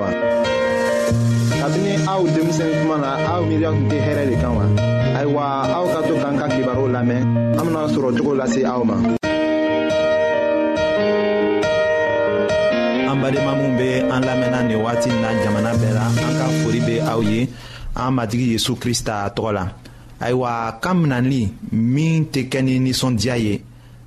wa. kabini aw denmisɛn kuma na aw miiriya tun tɛ hɛrɛ de kan wa. ayiwa aw ka to k'an ka kibaru lamɛn an bena sɔrɔ cogo lase aw ma. an badenma minw be an lamɛnna nin wagati na jamana bɛɛ la an ka fori be aw ye an matigi yezu krista tɔgɔ la ayiwa kan minɛli min tɛ kɛ ni nisɔndiya ye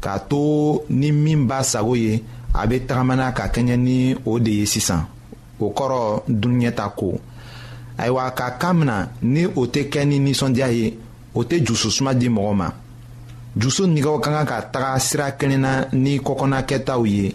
k'a to ni min b'a sago ye a bɛ tagamana ka kɛɲɛ ni o de ye sisan o kɔrɔ dunɲɛta ko ayiwa ka kan min na ni o tɛ kɛ ni nisɔndiya ye o tɛ jususuma di mɔgɔ ma jusu nigɛw ka kan ka taga sira kelen na ni kɔkɔna kɛtaw ye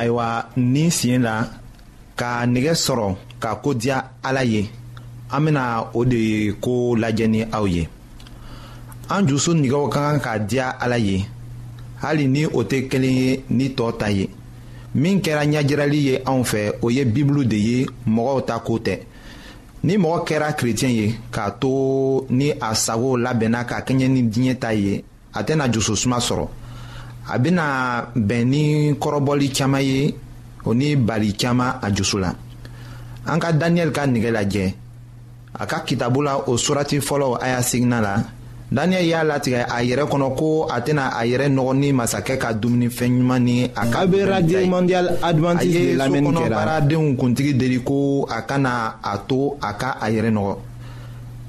ayiwa nin sen la ka nɛgɛ sɔrɔ ka ko diya ala ye an bɛna o de ko lajɛ ni aw ye an dusu nɛgɛw ka kan ka diya ala ye hali ni o tɛ kelen ye ni tɔ ta ye min kɛra ɲɛjirali ye anw fɛ o ye bibulu de ye mɔgɔw ta ko tɛ ni mɔgɔ kɛra kerecɛn ye k'a to ni a sago labɛnna ka kɛɲɛ ni diɲɛ ta ye a tɛna dususuma sɔrɔ a bɛna bɛn ni kɔrɔbɔli caman ye o ni bali caman a dusu la an ka daniyɛli ka nɛgɛ lajɛ a ka kitabu la o surati fɔlɔ a y'a sigina la daniel y'a latigɛ a yɛrɛ kɔnɔ ko a tɛna a yɛrɛ nɔgɔ ni masakɛ ka dumunifɛn ɲuman ni a ka bɛ radio mondial adventiste de lamɛnni kɛra a ye sokɔnɔbaaradenw kuntigi deli ko a kana a to a ka a yɛrɛ nɔgɔ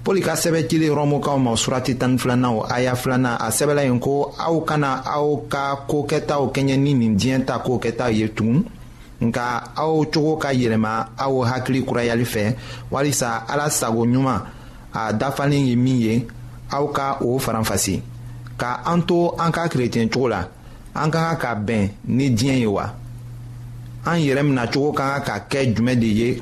pɔli ka sɛbɛ cili rɔmukaw ma surati tan ni filanan o aya filanan a sɛbɛla yen ko aw kana aw ka ko kɛtaw kɛɲɛ ni nin diɲɛ ta ko kɛtaw ye tugun nka aw cogo ka yɛlɛma aw hakili kurayali fɛ walisa ala sago ɲuman a dafalen ye min ye aw ka o faranfasi ka an to an ka kerecɛn cogo la an ka kan ka bɛn ni diɲɛ ye wa an yɛrɛ minɛ cogo ka kan ka kɛ jumɛn de ye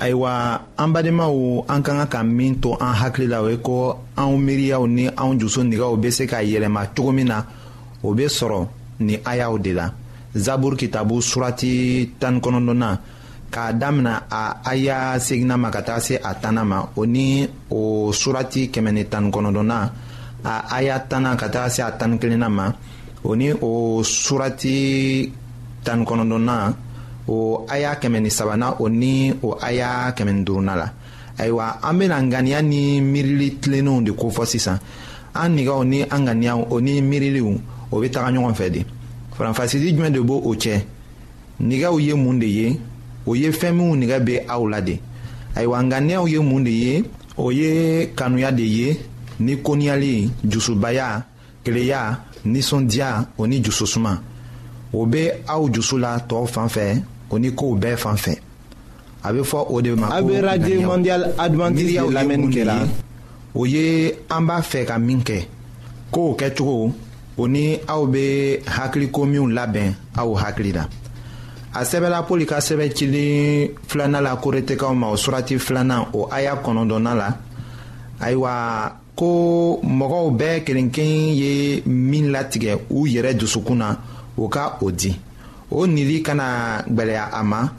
ayiwa an badenmaw an ka kan ka min to an hakili la o ye ko anw miiriyaw ni anw dusu nɛgɛw bɛ se ka yɛlɛma cogo min na o bɛ sɔrɔ nin ayaw de la zaburu kitabu surati tan kɔnɔntɔnna k'a damina a aya seginna ma ka taa se a tanna ma o ni o surati kɛmɛ ni tan kɔnɔntɔnna a aya tanna ka taa se a tan ni kelenna ma o ni o surati tan ni kɔnɔntɔnnan o aya kɛmɛ ni sabanan o ni o aya kɛmɛ ni duurunan la ayiwa an bɛna ŋaniya ni miirili tilennenw de kofɔ sisan an nɛgɛw ni an ŋaniyaw o ni miiriliw o bɛ taga ɲɔgɔn fɛ de faranfasili jumɛn de b'o o cɛ nɛgɛw ye mun de ye o ye fɛn minnu nɛgɛ bɛ aw la de ayiwa ŋaniyaw ye mun de ye o ye kanuya de ye ni koniyali dusubaya keleya nisɔndiya o ni jususuma o bɛ aw jusu la tɔw fan fɛ o ni kow bɛɛ fan fɛ a bɛ fɔ o de ma ko ŋaniyaw aw bɛ radio mondial adventiste de lamɛnni kɛra o ye an b'a fɛ ka min kɛ kow kɛcogo o ni aw bɛ hakiliko minw labɛn aw hakili la a sɛbɛla poli ka sɛbɛn cilen filanan la koretekaw ma o surati filanan o aya kɔnɔntɔnnan la ayiwa ko mɔgɔw bɛɛ kelenkelennin ye min latigɛ u yɛrɛ dusukun na o ka o di o nili kana gwɛlɛya a ma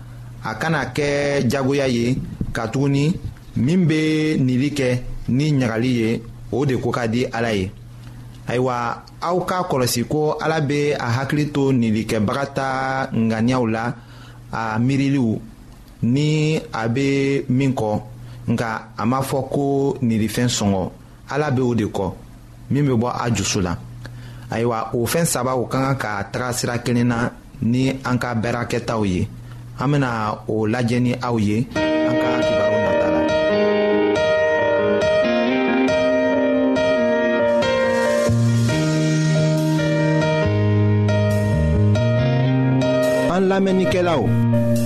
a kana kɛ jagoya ye katuguni min bɛ nili kɛ ni ɲagali ye o de ko ka di ala ye ayiwa aw ka kɔlɔsi ko ala bɛ a hakili to nilikɛbaga ta ŋaniyaw la a miiriliw ni a bɛ min kɔ nka a ma fɔ ko nirifɛn sɔngɔ ala bɛ o de kɔ min bɛ bɔ a dusu la ayiwa o fɛn saba o ka kan ka taga sira kelen na ni an ka baarakɛtaw ye an bɛna o lajɛ ni aw ye an ka kibaru nata la. an lamɛnnikɛlaw.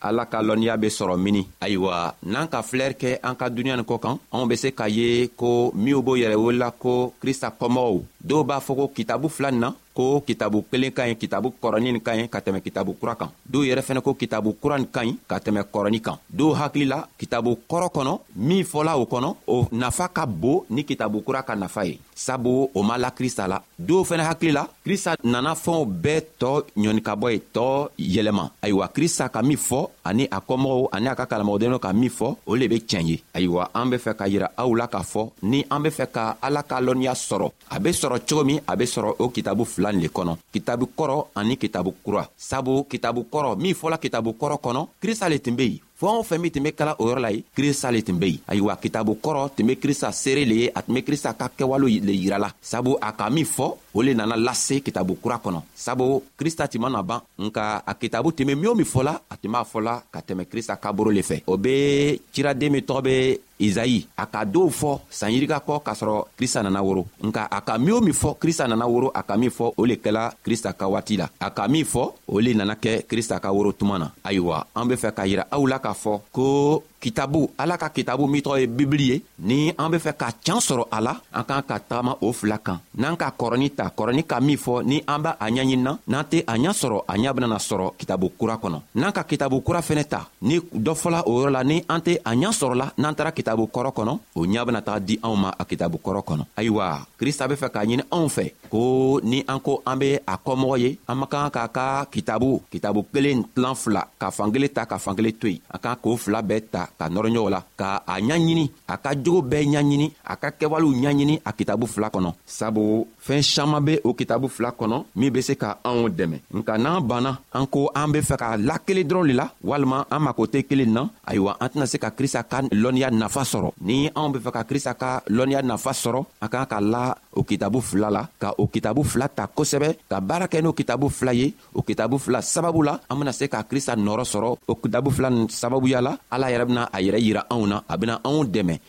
ala ka lɔnniya be sɔrɔ mini ayiwa n'an ka filɛri kɛ an ka duniɲa nin kɔ kan anw be se k'a ye ko minw b'o yɛrɛ welela ko krista kɔmɔgɔw dɔw b'a fɔ ko kitabu fila nin na ko kitabu kelen ka ɲi kitabu kɔrɔni nin ka ɲi ka tɛmɛ kitabu kura kan dɔw yɛrɛ fɛnɛ ko kitabu kura nin ka ɲi ka tɛmɛ kɔrɔni kan dɔw hakili la kitabu kɔrɔ kɔnɔ min fɔla o kɔnɔ o nafa ka bon ni kitabu kura ka nafa ye sabu o ma la krista la dɔw fɛnɛ hakili la krista nana fɛnw bɛɛ tɔɔ ɲɔnikabɔ ye tɔɔ yɛlɛma ayiwa krista ka min fɔ ani a kɔmɔgɔw ani a ka kalamɔgɔdenw ka min fɔ o le be tiɲɛ ye ayiwa an be fɛ ka yira aw la k'a fɔ ni an be fɛ ka ala ka lɔnniya sɔrɔ a be sɔrɔ cogo min a be sɔrɔ o kitabu fila le kɔnɔ kitabu kɔrɔ ani kitabu kura sabu kitabu kɔrɔ min fɔla kitabu kɔrɔ kɔnɔ krista le tun be yen fɛn o fɛn min tun be kala o yɔrɔ la ye krista le tun be yen ayiwa kitabu kɔrɔ tun be krista seere le ye a tun be krista ka kɛwalo le yira la sabu a ka min fɔ o le nana lase kitabu kura kɔnɔ sabu krista tun mana ban nka a kitabu tun be min o min fɔla a tun b'a fɔla ka tɛmɛ krista kaburu le fɛ o be ciraden min tɔgɔ be izayi a ka dɔw fɔ sanyirika kɔ k'a sɔrɔ krista nana woro nka a ka min o min fɔ krista nana woro a ka min fɔ o le kɛla krista ka waati la a ka min fɔ o le nana kɛ krista ka woro tuma na ayiwa an be fɛ k'a yira aw la k'a fɔ ko kitabu ala ka kitabu min tɔgɔ ye bibili ye ni an be fɛ ka can sɔrɔ a la an k'an ka tagama o fila kan n'an ka kɔrɔni ta kɔrɔni ka min fɔ ni an b'a a ɲaɲinina n'an tɛ a ɲa sɔrɔ a ɲa benana sɔrɔ kitabu kura kɔnɔ n'an ka kitabu kura fɛnɛ ta ni dɔ fɔla o yɔrɔ la ni an tɛ a ɲa sɔrɔla n'an taara kitabu kɔrɔ kɔnɔ o ɲa bena taga di anw ma a kitabu kɔrɔ kɔnɔ ayiwa krista be fɛ k'a ɲini anw fɛ ko ni an ko an be a kɔmɔgɔ ye an man kan k'a ka kitabu kitabu kelen tilan fila ka fankelen ta ka fankelen to yen a kan k'o fila bɛɛ ta ka nɔrɔɲɔgɔn la ka a ɲaɲini a ka jogo bɛɛ ɲaɲini a ka kɛwalew ɲaɲini a kitabu fila kɔnɔ sabu fɛɛn saman be o kitabu fila kɔnɔ min be se ka anw dɛmɛ nka n'an banna an ko an be fɛ ka lakele dɔrɔn le la walima an mako tɛ kelen na ayiwa an tɛna se ka krista ka lɔnniya nafa sɔrɔ ni anw be fɛ ka krista ka lɔnniya nafa sɔrɔ a kan ka la o kitabu fila la ka o kitabu fila ta kosɛbɛ ka baara kɛ n'o kitabu fila ye o kitabu fila sababu la an bena se ka krista nɔɔrɔ sɔrɔ o kitabu fila sababuya la ala yɛrɛ bena a yɛrɛ yira anw na a bena anw dɛmɛ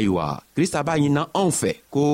ayiwa krista b'a ɲinina anw fɛ ko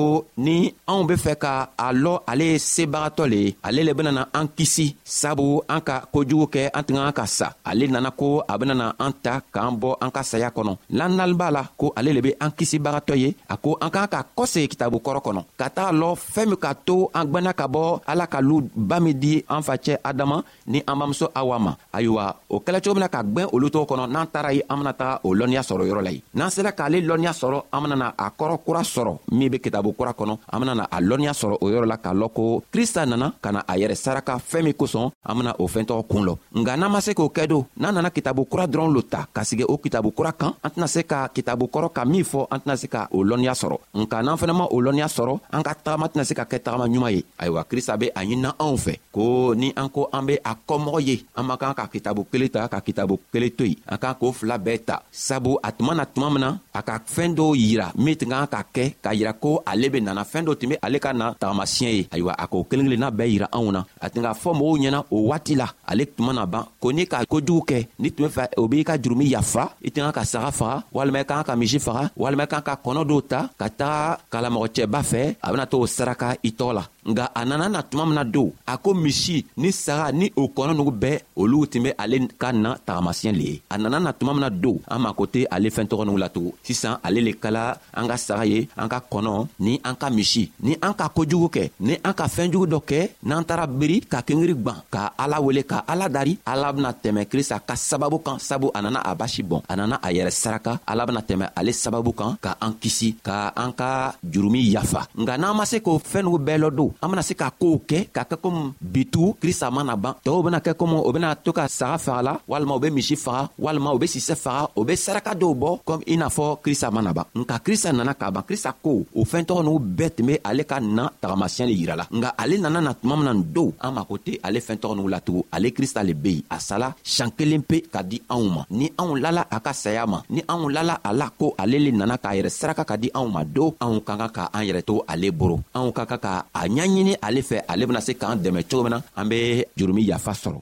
ni anw be fɛ ka a lɔ ale ye sebagatɔ le ye ale le benana an kisi sabu an ka kojugu kɛ an tun ka ka sa ale nana ko a benana an ta k'an bɔ an ka saya kɔnɔ lannali b'a la ko ale le be an kisibagatɔ ye a ko an k'an ka kɔsegi kitabu kɔrɔ kɔnɔ ka taga lɔ fɛɛn min ka to an gwanna ka bɔ ala ka lu ba min di an facɛ adama ni an bamuso awa ma ayiwa o kɛla cogo min na ka gwɛn olu tɔgɔ kɔnɔ n'an taara ye an bena taga o lɔnniya sɔrɔ yɔrɔ la ye n'an sela k'ale lɔnniya sɔrɔ an benana a kɔrɔ kura sɔrɔ min be kitabu kura kɔnɔ an benana a lɔnniya sɔrɔ o yɔrɔ la k'a lɔn ko krista nana ka na a yɛrɛ saraka fɛɛn min kosɔn an bena o fɛɛn tɔgɔ kun lɔ nka n'an ma se k'o kɛ don n'an nana kitabu kura dɔrɔn lo ta ka sigi o kitabu kura kan an tɛna se ka kitabu kɔrɔ ka min fɔ an tɛna se ka o lɔnniya sɔrɔ nka n'an fana ma o lɔnniya sɔrɔ an ka tagama tɛna se ka kɛ tagama ɲuman ye ayiwa krista be a ɲinina anw fɛ ko ni an ko an be a kɔmɔgɔ ye an man kan ka kitabu kelen ta ka kitabu kelen to yen an kan k'o fila bɛɛ ta sabu a tuma na tuma min na a ka fɛɛn dɔw yira min tun kan ka kɛ k'a yira ko ale be nana fɛɛn dɔ tun be ale ka na tagamasiɲɛ ye ayiwa a k'o kelen kelenna bɛɛ yira anw na a tun k'a fɔ mɔgɔw ɲɛna o waati la ale tuma na ban ko n'i ka kojugu kɛ ni tun bɛ fɛ o b'i ka jurumi yafa i tɛ kan ka saga faga walima i ka kan ka misi faga walima i ka kan ka kɔnɔ dɔw ta ka taga kalamɔgɔ cɛba fɛ a bɛna to o saraka i tɔgɔ la nka a nana na tuma min na don a ko misi ni saga ni o kɔnɔ nugu bɛɛ olu tun bɛ ale ka na tagamasiyɛn le ye a nana na tuma min na don an mako tɛ ale fɛn tɔgɔ nugu la tugun sisan ale le kala an ka saga ye an ka kɔnɔ ni an ka misi ni an ka kojugu kɛ ni an ka fɛɛn jugu dɔ kɛ n'an taara biri ka kengiri gwan ka ala wele ka ala dari ala bena tɛmɛ krista ka sababu kan sabu a nana a basi bɔn a nana a yɛrɛ saraka ala bena tɛmɛ ale sababu kan ka an kisi ka an ka jurumi yafa nka n'an ma se k'o fɛɛn nugu bɛɛ lɔ don an bena se ka koow kɛ ka kɛ komi bitu krista mana ban tɔɔw bena kɛ komi o bena to ka saga faga la walima u be misi faga walima u be sisɛ faga o be saraka dɔw bɔ kɔmi i n'a fɔ krista mana ban nka krista nana k'a ban krista ko o fɛntɔgɔ n'u bɛɛ tun be ale ka na tagamasiyɛn le yira la nka ale nana na tuma min na nin don an mako tɛ ale fɛntɔgɔ n'u latugun ale krista le be yen a sala siɲan kelen pe ka di anw ma ni anw lala a ka saya ma ni anw lala a la ko ale le nana k'a yɛrɛ saraka ka di anw ma don anw ka kan ka an yɛrɛ to ale boro anw ka kan ka a ɲaɲini ale fɛ ale bena se k'an dɛmɛ cogo min na an be jurumi yafa sɔrɔ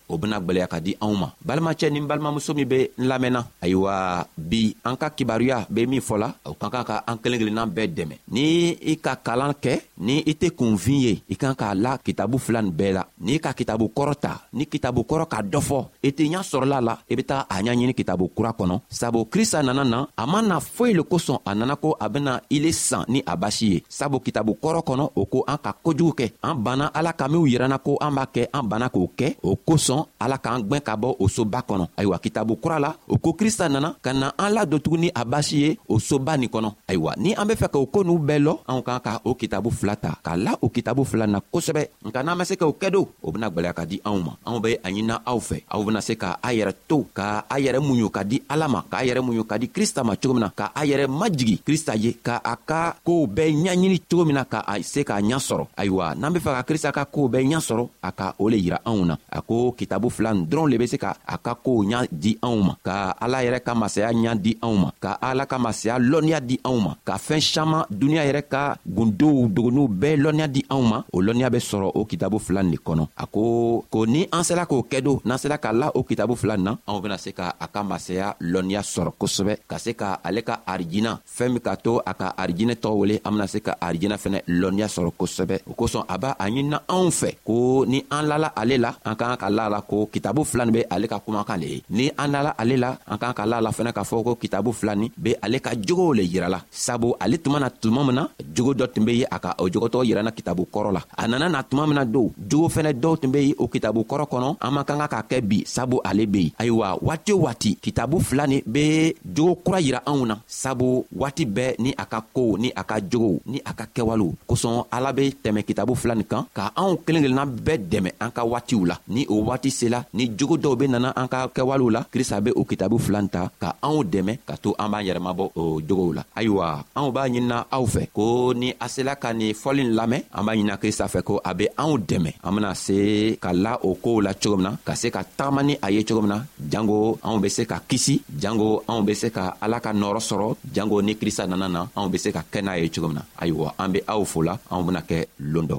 o bena gwɛlɛya ka di anw ma balimacɛ ni balimamuso min be n lamɛnna ayiwa bi an ka kibaruya be min fɔla o ka kan ka an kelen kelennan bɛɛ dɛmɛ ni i ka kalan kɛ ni i tɛ kunfin ye i kan k'a la kitabu fila nin bɛɛ la n'i ka kitabu kɔrɔ ta ni kitabu kɔrɔ ka dɔ fɔ i tɛ ɲa sɔrɔla la i be taga a ɲaɲini kitabu kura kɔnɔ sabu krista nana na a ma na foyi le kosɔn a nana ko a bena ile san ni a basi ye sabu kitabu kɔrɔ kɔnɔ o ko an ka kojugu kɛ an banna ala ka minw yiranna ko an b'a kɛ an banna k'o kɛ o kosɔn ala k'an gwɛn ka bɔ o soba kɔnɔ ayiwa kitabu kura la o ko krista nana ka na an ladon tuguni a basi ye o soba nin kɔnɔ ayiwa ni an be fɛ ka o ko n'u bɛɛ lɔ anw kan ka o kitabu fila ta k'a la o kitabu fila na kosɛbɛ nka n'an ma se ka o kɛ do o bena gwɛlɛya ka di anw ma anw be a ɲinina aw fɛ aw bena se ka a yɛrɛ to ka a yɛrɛ muɲu ka di ala ma k'a yɛrɛ muɲu ka di krista ma cogo min na ka a yɛrɛ majigi krista ye ka a ka koow bɛɛ ɲaɲini cogo min na ka a se k'a ɲa sɔrɔ ayiwa n'an be fɛ ka krista ka koow bɛɛ ɲa sɔrɔ a ka o le yira anw na a ko kitabu fila n dɔrɔn le be se ka a ka koow ɲa di anw ma ka ala yɛrɛ ka masaya ɲa di anw ma ka ala ka masaya lɔnniya di anw ma ka fɛɛn saman duniɲa yɛrɛ ka gundow dogoniw bɛɛ lɔnniya di anw ma o lɔnniya bɛ sɔrɔ o kitabu fila nin de kɔnɔ a ko ko ni an sela k'o kɛ don n'an sela ka la o kitabu fila na anw bena se ka a ka masaya lɔnniya sɔrɔ kosɛbɛ ka se ka ale ka arijina fɛɛn min ka to a ka arijinɛ tɔgɔ wele an bena se ka arijinɛ fɛnɛ lɔnniya sɔrɔ kosɛbɛ o kosɔn a b'a a ɲinina anw fɛ ko ni an lala ale la an k'an ka la la ko kitabu fila nin be ale ka kumakan le ye ni an lala ale la an k'an ka la la fɛnɛ k'a fɔ ko kitabu fila ni be ale ka jogow le yirala sabu ale tuma na tuma min na jogo dɔ tun be ye a ka o jogotɔgɔ yiranna kitabu kɔrɔ la a nana na tuma min na don jogo fɛnɛ dɔw tun be ye o kitabu kɔrɔ kɔnɔ an man kan ka k'a kɛ bi sabu ale be yen ayiwa waati o waati kitabu fila ni be jogo kura yira anw na sabu waati bɛɛ ni a ka kow ni a ka jogow ni a ka kɛwalew kosɔn ala be tɛmɛ kitabu fila nin kan ka anw kelen kelenna bɛɛ dɛmɛ an ka waatiw la ni o waati sela ni jogo dɔw be nana an ka kɛwalew la krista be o kitabu fila nin ta ka anw dɛmɛ ka to an b'an yɛrɛmabɔ o jogow la ayiwa anw b'a ɲinina aw fɛ ko ni a sela ka nin fɔli n lamɛn an b'a ɲinina krista fɛ ko a be anw dɛmɛ an bena se ka la o koow la cogo min na ka se ka tagama ni a ye cogo min na jango anw be se ka kisi jango anw be se ka ala ka nɔɔrɔ sɔrɔ jango ni krista nana na anw be se ka kɛ n'a ye cogo min na ayiwa an be aw fola anw bena kɛ loon dɔ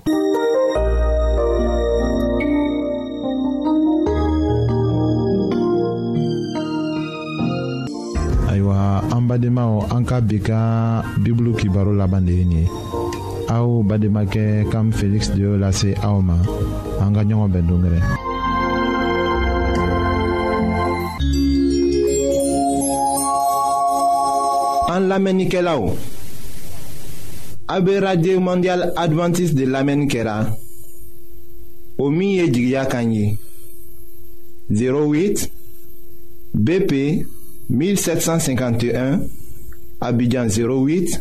ayiwa an badenmaw an ka bi ka bibulu kibaro laban de ye nin ye aw bademakɛ kam feliksi de y'o lase aw ma an ka ɲɔgɔn bɛn dongɛrɛ an lamɛnnikɛlaw a be radio mondial adventiste de lamɛnni kɛra o min ye jigiya kan ye 08 BP 1751 Abidjan 08